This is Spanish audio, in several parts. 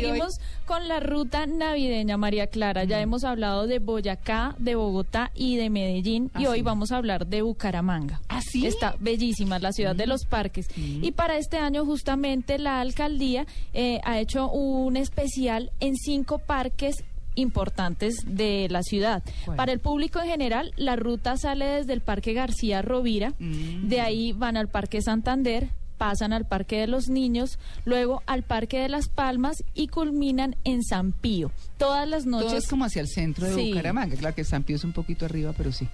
seguimos con la ruta navideña, María Clara. Ya Mm. hemos hablado de Boyacá, de Bogotá y de Medellín. Ah, y hoy sí. vamos a hablar de Bucaramanga. ¿Ah, sí? Está bellísima, la ciudad de los parques. Y para este año, justamente, la alcaldía eh, ha hecho un especial en cinco parques importantes de la ciudad. Para el público en general, la ruta sale desde el Parque García Rovira, Mm. de ahí van al Parque Santander, pasan al Parque de los Niños, luego al Parque de las Palmas y culminan en San Pío. Todas las noches... Todo es como hacia el centro de Sí. Bucaramanga. Claro que San Pío es un poquito arriba, pero sí.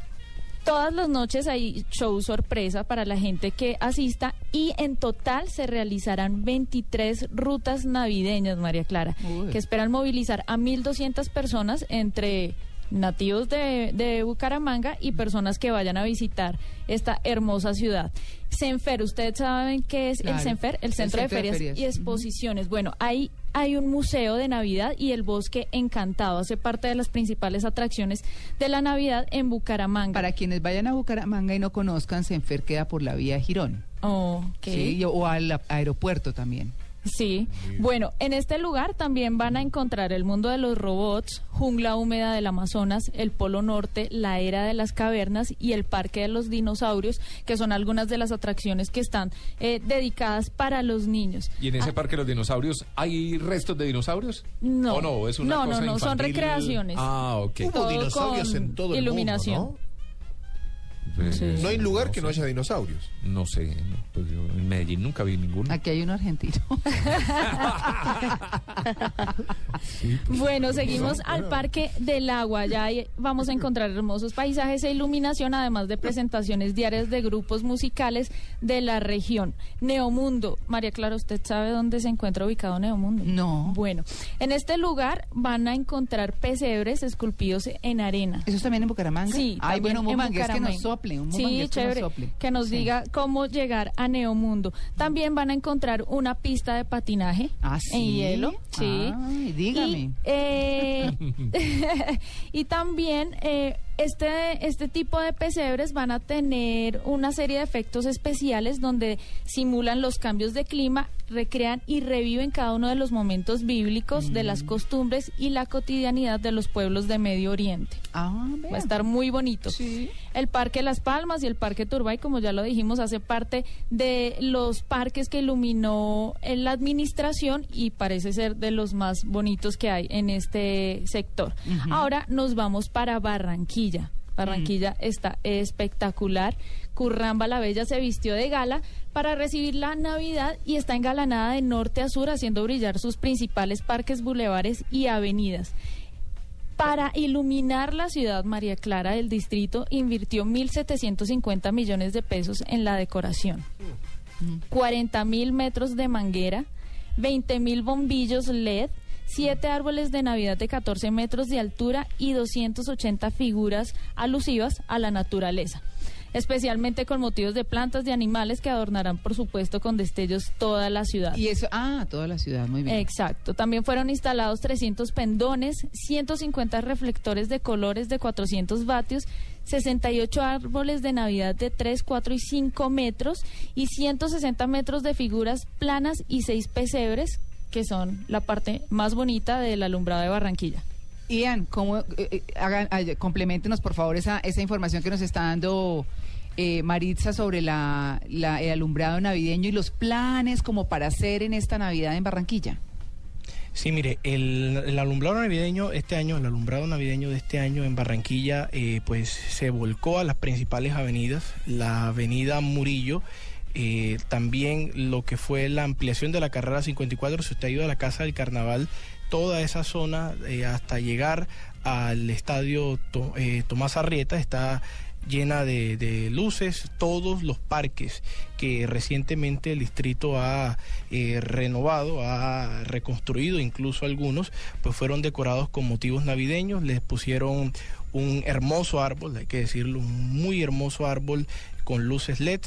Todas las noches hay show sorpresa para la gente que asista y en total se realizarán 23 rutas navideñas, María Clara, Uy. que esperan movilizar a 1.200 personas entre nativos de, de Bucaramanga y personas que vayan a visitar esta hermosa ciudad. Senfer, ¿ustedes saben qué es Claro, el Senfer? El el Centro, de, Ferias y Exposiciones. Bueno, ahí hay un museo de Navidad y el Bosque Encantado. Hace parte de las principales atracciones de la Navidad en Bucaramanga. Para quienes vayan a Bucaramanga y no conozcan, Senfer queda por la vía Girón. Oh. Sí, o al aeropuerto también. Sí. Bueno, en este lugar también van a encontrar el mundo de los robots, jungla húmeda del Amazonas, el Polo Norte, la era de las cavernas y el Parque de los Dinosaurios, que son algunas de las atracciones que están eh, dedicadas para los niños. ¿Y en ese Ah, parque de los dinosaurios hay restos de dinosaurios? No. ¿O no? ¿Es una No, no, cosa no, son infantil? recreaciones. Ah, ok. Hubo Todo dinosaurios con en todo el iluminación. mundo, Pues, Sí. ¿no? Hay lugar que no haya dinosaurios. No sé, no, pues yo en Medellín nunca vi ninguno. Aquí hay un argentino. Bueno, seguimos al Parque del Agua. Ya vamos a encontrar hermosos paisajes e iluminación, además de presentaciones diarias de grupos musicales de la región. Neomundo. María Clara, ¿usted sabe dónde se encuentra ubicado Neomundo? No. Bueno, en este lugar van a encontrar pesebres esculpidos en arena. ¿Eso es también en Bucaramanga? Sí, Ay, bueno, en bumangués que nos Bucaramanga. Sople. Un Sí, bumangués que nos chévere. sople. Que nos Sí. diga cómo llegar a Neomundo. También van a encontrar una pista de patinaje Ah, en ¿sí? hielo. Sí. Ay, dígame. Y, eh, y también eh, este, este tipo de pesebres van a tener una serie de efectos especiales donde simulan los cambios de clima, recrean y reviven cada uno de los momentos bíblicos, de Mm. las costumbres y la cotidianidad de los pueblos de Medio Oriente. Ah, Va a estar muy bonito. Sí. El Parque Las Palmas y el Parque Turbay, como ya lo dijimos, hace parte de los parques que iluminó en la administración y parece ser de los más bonitos que hay en este sector. Ahora nos vamos para Barranquilla. Barranquilla está espectacular. Curramba la Bella se vistió de gala para recibir la Navidad y está engalanada de norte a sur haciendo brillar sus principales parques, bulevares y avenidas. Para iluminar la ciudad, María Clara, el distrito invirtió 1.750 millones de pesos en la decoración. 40 mil metros de manguera, 20 mil bombillos LED, 7 árboles de Navidad de 14 metros de altura y 280 figuras alusivas a la naturaleza. Especialmente con motivos de plantas, de animales que adornarán, por supuesto, con destellos toda la ciudad. Y eso, ah, toda la ciudad, muy bien. Exacto. También fueron instalados 300 pendones, 150 reflectores de colores de 400 vatios, 68 árboles de Navidad de 3, 4 y 5 metros y 160 metros de figuras planas y 6 pesebres, que son la parte más bonita del alumbrado de Barranquilla. Ian, ¿cómo, eh, eh, hagan, ay, compleméntenos por favor esa, esa información que nos está dando eh, Maritza sobre la, la- el alumbrado navideño y los planes como para hacer en esta Navidad en Barranquilla. Sí, mire, el, el alumbrado navideño este año, el alumbrado navideño de este año en Barranquilla, eh, pues se volcó a las principales avenidas, la avenida Murillo, eh, también lo que fue la ampliación de la carrera 54, si usted ha ido a la Casa del Carnaval, toda esa zona eh, hasta llegar al estadio eh, Tomás Arrieta está llena de, de luces, todos los parques que recientemente el distrito ha eh, renovado, ha reconstruido, incluso algunos, pues fueron decorados con motivos navideños, les pusieron un hermoso árbol, hay que decirlo, un muy hermoso árbol con luces LED,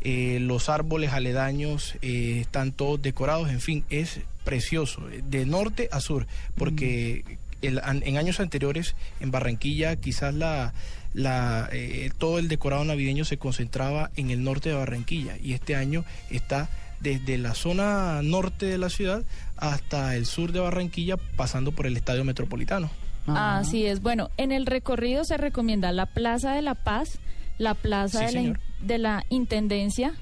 eh, los árboles aledaños eh, están todos decorados, en fin, es precioso, de norte a sur, porque el- an- en años anteriores en Barranquilla quizás la, la, eh, todo el decorado navideño se concentraba en el norte de Barranquilla y este año está desde la zona norte de la ciudad hasta el sur de Barranquilla, pasando por el Estadio Metropolitano. Ah. Así es. Bueno, en el recorrido se recomienda la Plaza de la Paz, la Plaza Sí, de, la, in- señor. de la Intendencia,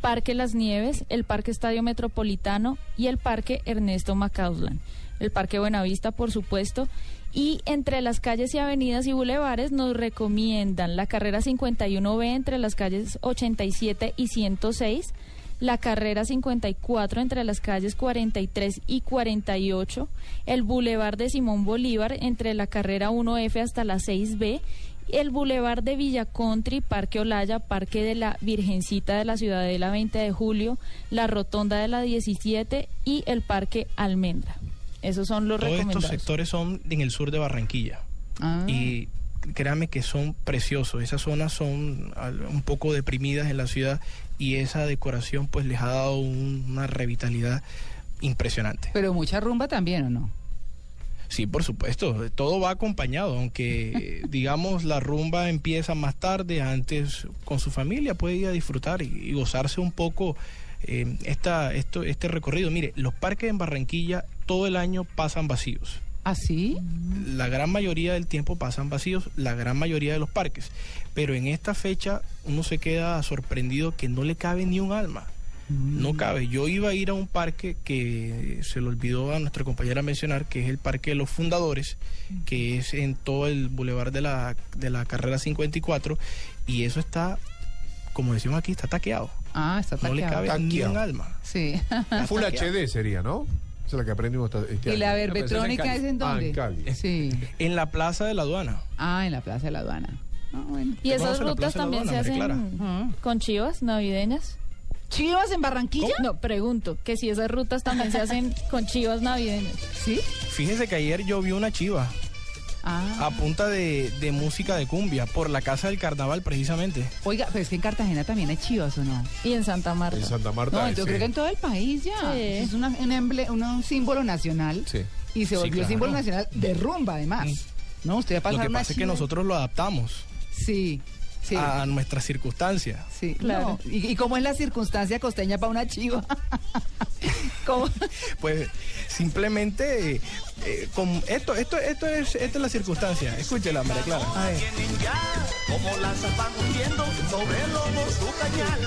Parque Las Nieves, el Parque Estadio Metropolitano y el Parque Ernesto Macauslan. El Parque Buenavista, por supuesto. Y entre las calles y avenidas y bulevares nos recomiendan la carrera 51B entre las calles 87 y 106, la carrera 54 entre las calles 43 y 48, el bulevar de Simón Bolívar entre la carrera 1F hasta la 6B, el bulevar de Villa Country, Parque Olaya, Parque de la Virgencita de la Ciudadela 20 de Julio, la Rotonda de la 17 y el Parque Almendra. Esos son los Todos estos sectores son en el sur de Barranquilla. Ah. Y créame que son preciosos. Esas zonas son al- un poco deprimidas en la ciudad y esa decoración pues les ha dado un- una revitalidad impresionante. Pero mucha rumba también, ¿o no? Sí, por supuesto, todo va acompañado, aunque digamos la rumba empieza más tarde, antes con su familia puede ir a disfrutar y, y gozarse un poco eh, esta, esto, este recorrido. Mire, los parques en Barranquilla todo el año pasan vacíos. ¿Ah, sí? La gran mayoría del tiempo pasan vacíos, la gran mayoría de los parques. Pero en esta fecha uno se queda sorprendido que no le cabe ni un alma. No cabe. Yo iba a ir a un parque que se le olvidó a nuestra compañera mencionar, que es el Parque de los Fundadores, que es en todo el bulevar de la, de la carrera 54, y eso está, como decimos aquí, está taqueado. Ah, está No le taqueado. cabe ni Taqueado. un alma. Sí. Está Full taqueado. HD sería, ¿no? Esa es la que aprendimos este ¿Y la año. es en verbetrónica es en Ah, dónde? en Cali. Sí. En la plaza de la aduana. Ah, en la Plaza de la Aduana. Ah, bueno. Y esas la rutas la también se hacen Ah. con chivas navideñas. ¿Chivas en Barranquilla? No, pregunto, que si esas rutas también se hacen con chivas navideñas. Sí. Fíjese que ayer yo vi una chiva. Ah. a punta de, de música de cumbia por la casa del carnaval precisamente. Oiga, pero es que en Cartagena también hay chivas, ¿o no? Y en Santa Marta. En Santa Marta. No, yo creo que en todo el país ya. Sí. Es una- un, emble- un, un símbolo nacional. Sí. Y se Sí, volvió claro. símbolo nacional de rumba, además. Mm. No, usted va a pasar Lo que pasa es que nosotros lo adaptamos Sí, sí. a nuestras circunstancias. Sí, Claro. no. ¿Y, y cómo es la circunstancia costeña para una chiva? ¿Cómo? Pues simplemente eh, eh, con esto, esto, esto es, esta es la circunstancia. Escúchela, María Clara. como hundiendo sobre el lomo su cañal.